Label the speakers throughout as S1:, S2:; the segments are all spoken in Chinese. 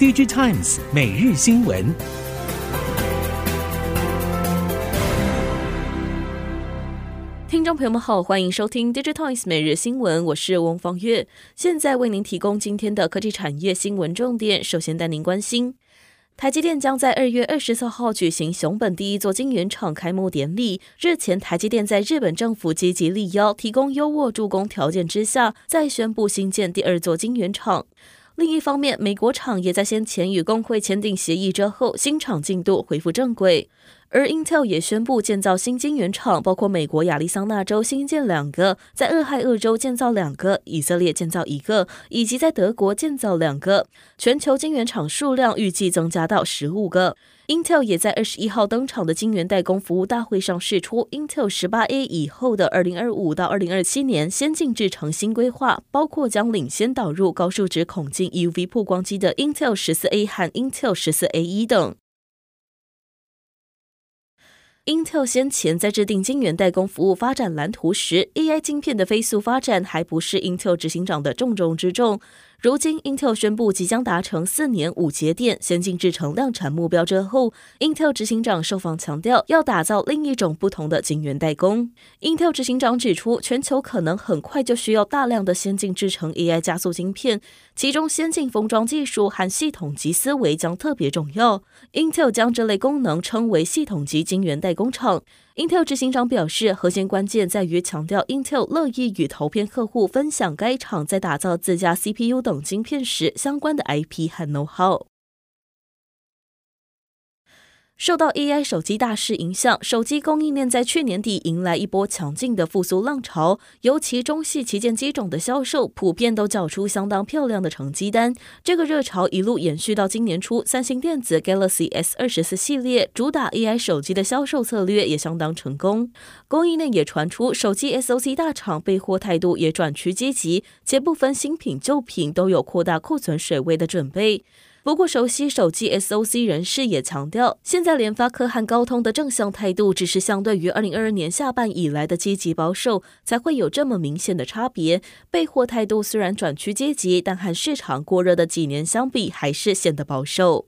S1: DigiTimes 每日新闻。
S2: 听众朋友们好，欢迎收听 DigiTimes 每日新闻，我是翁方月，现在为您提供今天的科技产业新闻重点。首先带您关心。台积电将在二月二十四号举行熊本第一座晶圆厂开幕典礼。日前，台积电在日本政府积极力邀、提供优渥助攻条件之下，再宣布新建第二座晶圆厂。另一方面，美国厂也在先前与工会签订协议之后，新厂进度恢复正轨。而 Intel 也宣布建造新晶圆厂，包括美国亚利桑那州新建两个，在俄亥俄州建造两个，以色列建造一个，以及在德国建造两个。全球晶圆厂数量预计增加到十五个。Intel 也在二十一号登场的晶圆代工服务大会上释出 Intel 十八 A 以后的二零二五到二零二七年先进制程新规划，包括将领先导入高数值孔径 EUV 曝光机的 Intel 十四 A 和 Intel 十四 A 一等。Intel 先前在制定晶圆代工服务发展蓝图时，AI 晶片的飞速发展还不是 Intel 执行长的重中之重。如今，Intel 宣布即将达成四年五节点先进制程量产目标之后，Intel 执行长受访强调，要打造另一种不同的晶圆代工。Intel 执行长指出，全球可能很快就需要大量的先进制程 AI 加速晶片，其中先进封装技术和系统级思维将特别重要。Intel 将这类功能称为系统级晶圆代工厂。Intel 执行长表示，核心关键在于强调 Intel 乐意与投片客户分享该厂在打造自家 CPU 等晶片时相关的 IP 和 know-how。受到 AI 手机大势影响，手机供应链在去年底迎来一波强劲的复苏浪潮，尤其中系旗舰机种的销售普遍都缴出相当漂亮的成绩单。这个热潮一路延续到今年初，三星电子 Galaxy S 二十四系列主打 AI 手机的销售策略也相当成功。供应链也传出，手机 SoC 大厂备货态度也转趋积极，且部分新品旧品都有扩大库存水位的准备。不过，熟悉手机 SOC 人士也强调，现在联发科和高通的正向态度，只是相对于二零二二年下半以来的积极保守，才会有这么明显的差别。备货态度虽然转趋积极，但和市场过热的几年相比，还是显得保守。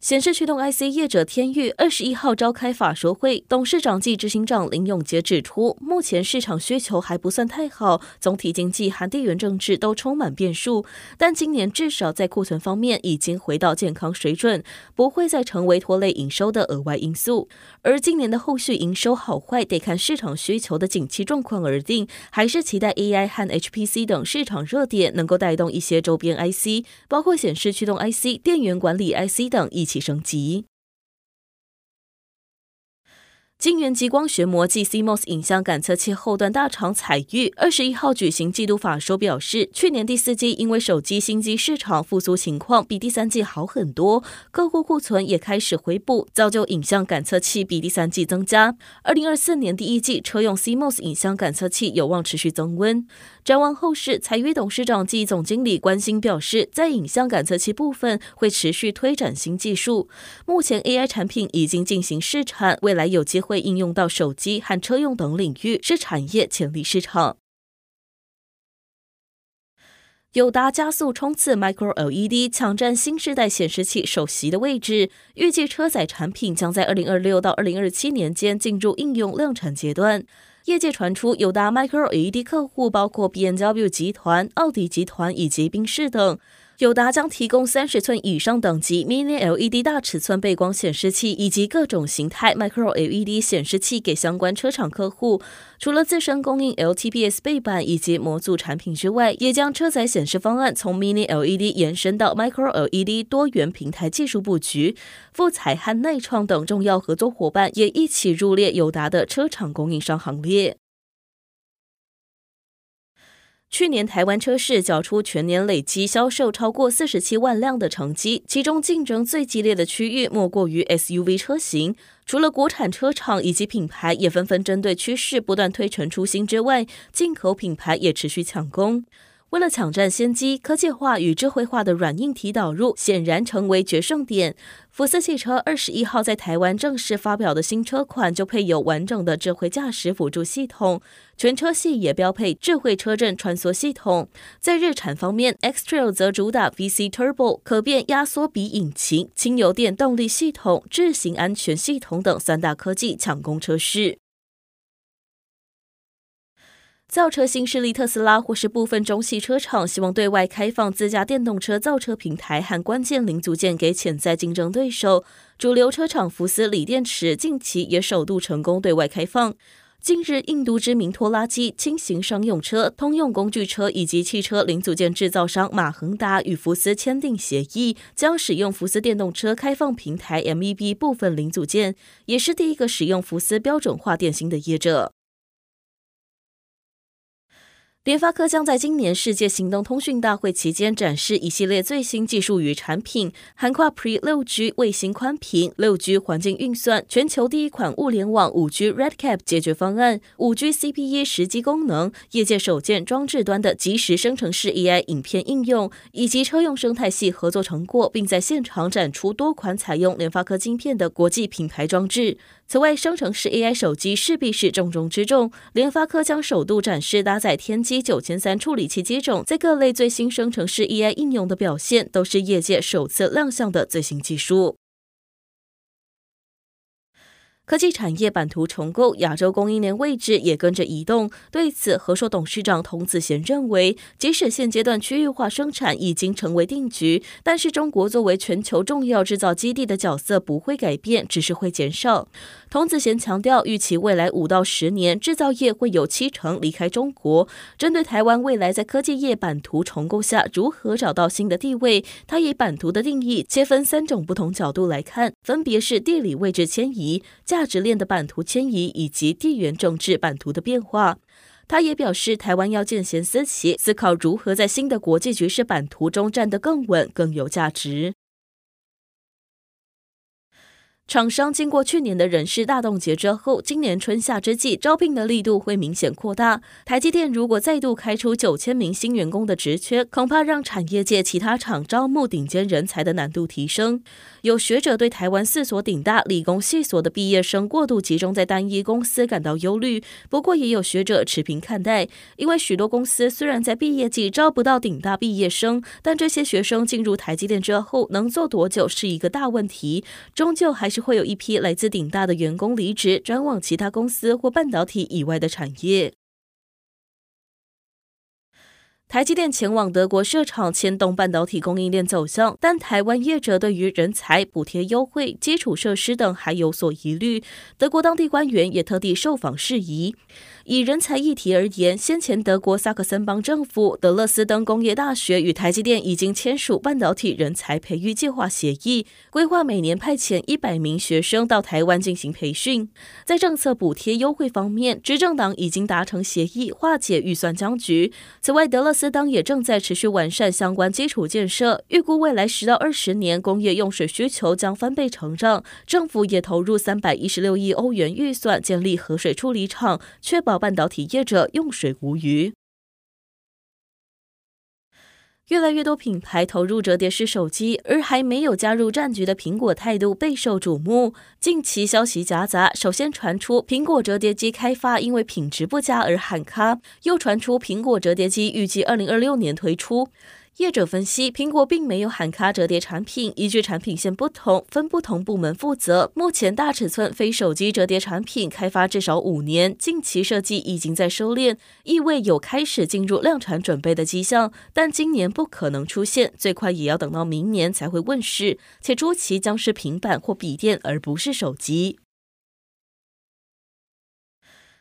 S2: 显示驱动 IC 业者天钰二十一号召开法说会，董事长暨执行长林永杰指出，目前市场需求还不算太好，总体经济和地缘政治都充满变数，但今年至少在库存方面已经回到健康水准，不会再成为拖累营收的额外因素。而今年的后续营收好坏得看市场需求的景气状况而定，还是期待 AI 和 HPC 等市场热点能够带动一些周边 IC，包括显示驱动 IC、电源管理 IC 等以起升级。晶圆极光学膜暨 CMOS 影像感测器后段大厂采钰二十一号举行季度法说，表示，去年第四季因为手机新机市场复苏情况比第三季好很多，客户库存也开始回补，造就影像感测器比第三季增加。二零二四年第一季车用 CMOS 影像感测器有望持续增温。展望后市，采钰董事长暨总经理关心表示，在影像感测器部分会持续推展新技术，目前 AI 产品已经进行试产，未来有机会。应用到手机和车用等领域，是产业潜力市场。友达加速冲刺 Micro LED，抢占新世代显示器首席的位置。预计车载产品将在二零二六到二零二七年间进入应用量产阶段。业界传出，有达 Micro LED 客户包括 BMW 集团、奥迪集团以及宾士等。友达将提供三十寸以上等级 Mini LED 大尺寸背光显示器以及各种形态 Micro LED 显示器给相关车厂客户。除了自身供应 LTPS 背板以及模组产品之外，也将车载显示方案从 Mini LED 延伸到 Micro LED 多元平台技术布局。富采和耐创等重要合作伙伴也一起入列友达的车厂供应商行列。去年台湾车市缴出全年累计销售超过四十七万辆的成绩，其中竞争最激烈的区域莫过于 SUV 车型。除了国产车厂以及品牌也纷纷针对趋势不断推陈出新之外，进口品牌也持续抢攻。为了抢占先机，科技化与智慧化的软硬体导入显然成为决胜点。福斯汽车二十一号在台湾正式发表的新车款就配有完整的智慧驾驶辅助系统，全车系也标配智慧车阵穿梭系统。在日产方面，X-Trail 则主打 VC Turbo 可变压缩比引擎、轻油电动力系统、智行安全系统等三大科技抢攻车势。造车新势力特斯拉或是部分中系车厂希望对外开放自家电动车造车平台和关键零组件给潜在竞争对手。主流车厂福斯锂电池近期也首度成功对外开放。近日，印度知名拖拉机、轻型商用车、通用工具车以及汽车零组件制造商马恒达与福斯签订协议，将使用福斯电动车开放平台 MEB 部分零组件，也是第一个使用福斯标准化电芯的业者。联发科将在今年世界行动通讯大会期间展示一系列最新技术与产品，涵盖 Pre 六 G 卫星宽频、六 G 环境运算、全球第一款物联网五 G RedCap 解决方案、五 G CPE 实际功能、业界首件装置端的即时生成式 AI 影片应用，以及车用生态系合作成果，并在现场展出多款采用联发科晶片的国际品牌装置。此外，生成式 AI 手机势必是重中之重。联发科将首度展示搭载天玑九千三处理器机种，在各类最新生成式 AI 应用的表现，都是业界首次亮相的最新技术。科技产业版图重构，亚洲供应链位置也跟着移动。对此，和硕董事长童子贤认为，即使现阶段区域化生产已经成为定局，但是中国作为全球重要制造基地的角色不会改变，只是会减少。童子贤强调，预期未来五到十年，制造业会有七成离开中国。针对台湾未来在科技业版图重构下如何找到新的地位，他以版图的定义切分三种不同角度来看，分别是地理位置迁移、价价值链的版图迁移以及地缘政治版图的变化，他也表示，台湾要见贤思齐，思考如何在新的国际局势版图中站得更稳、更有价值。厂商经过去年的人事大冻结之后，今年春夏之际招聘的力度会明显扩大。台积电如果再度开出九千名新员工的职缺，恐怕让产业界其他厂招募顶尖人才的难度提升。有学者对台湾四所顶大理工系所的毕业生过度集中在单一公司感到忧虑，不过也有学者持平看待，因为许多公司虽然在毕业季招不到顶大毕业生，但这些学生进入台积电之后能做多久是一个大问题，终究还是。会有一批来自顶大的员工离职，转往其他公司或半导体以外的产业。台积电前往德国设厂，牵动半导体供应链走向，但台湾业者对于人才补贴优惠、基础设施等还有所疑虑。德国当地官员也特地受访释疑。以人才议题而言，先前德国萨克森邦政府、德勒斯登工业大学与台积电已经签署半导体人才培育计划协议，规划每年派遣一百名学生到台湾进行培训。在政策补贴优惠方面，执政党已经达成协议，化解预算僵局。此外，德勒斯当也正在持续完善相关基础建设，预估未来十到二十年工业用水需求将翻倍成长。政府也投入三百一十六亿欧元预算建立河水处理厂，确保半导体业者用水无虞。越来越多品牌投入折叠式手机，而还没有加入战局的苹果态度备受瞩目。近期消息夹杂，首先传出苹果折叠机开发因为品质不佳而喊卡，又传出苹果折叠机预计二零二六年推出。业者分析，苹果并没有喊卡折叠产品，依据产品线不同，分不同部门负责。目前大尺寸非手机折叠产品开发至少五年，近期设计已经在收敛，意味有开始进入量产准备的迹象，但今年不可能出现，最快也要等到明年才会问世，且初期将是平板或笔电，而不是手机。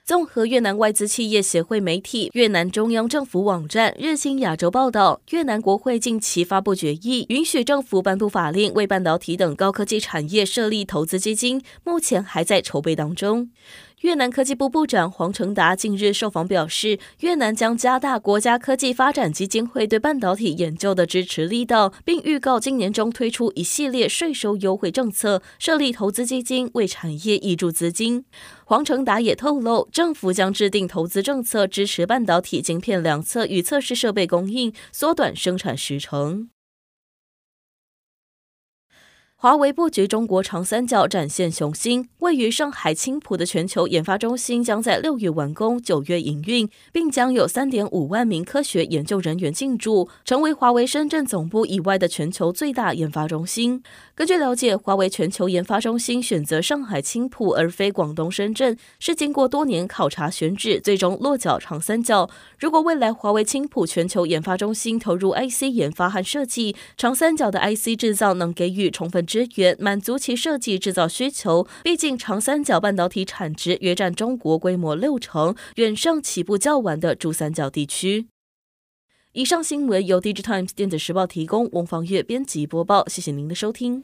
S2: 综合越南外资企业协会媒体、越南中央政府网站日新亚洲报道，越南国会近期发布决议，允许政府颁布法令为半导体等高科技产业设立投资基金，目前还在筹备当中。越南科技部部长黄成达近日受访表示，越南将加大国家科技发展基金会对半导体研究的支持力道，并预告今年中推出一系列税收优惠政策，设立投资基金为产业挹注资金。黄成达也透露，政府将制定投资政策，支持半导体晶片量测与测试设备供应，缩短生产时程。华为布局中国长三角，展现雄心。位于上海青浦的全球研发中心将在六月完工，九月营运，并将有三点五万名科学研究人员进驻，成为华为深圳总部以外的全球最大研发中心。根据了解，华为全球研发中心选择上海青浦而非广东深圳，是经过多年考察选址，最终落脚长三角。如果未来华为青浦全球研发中心投入 IC 研发和设计，长三角的 IC 制造能给予充分支援，满足其设计制造需求。毕竟长三角半导体产值约占中国规模六成，远胜起步较晚的珠三角地区。以上新闻由 Digitimes 电子时报提供，翁方月编辑播报，谢谢您的收听。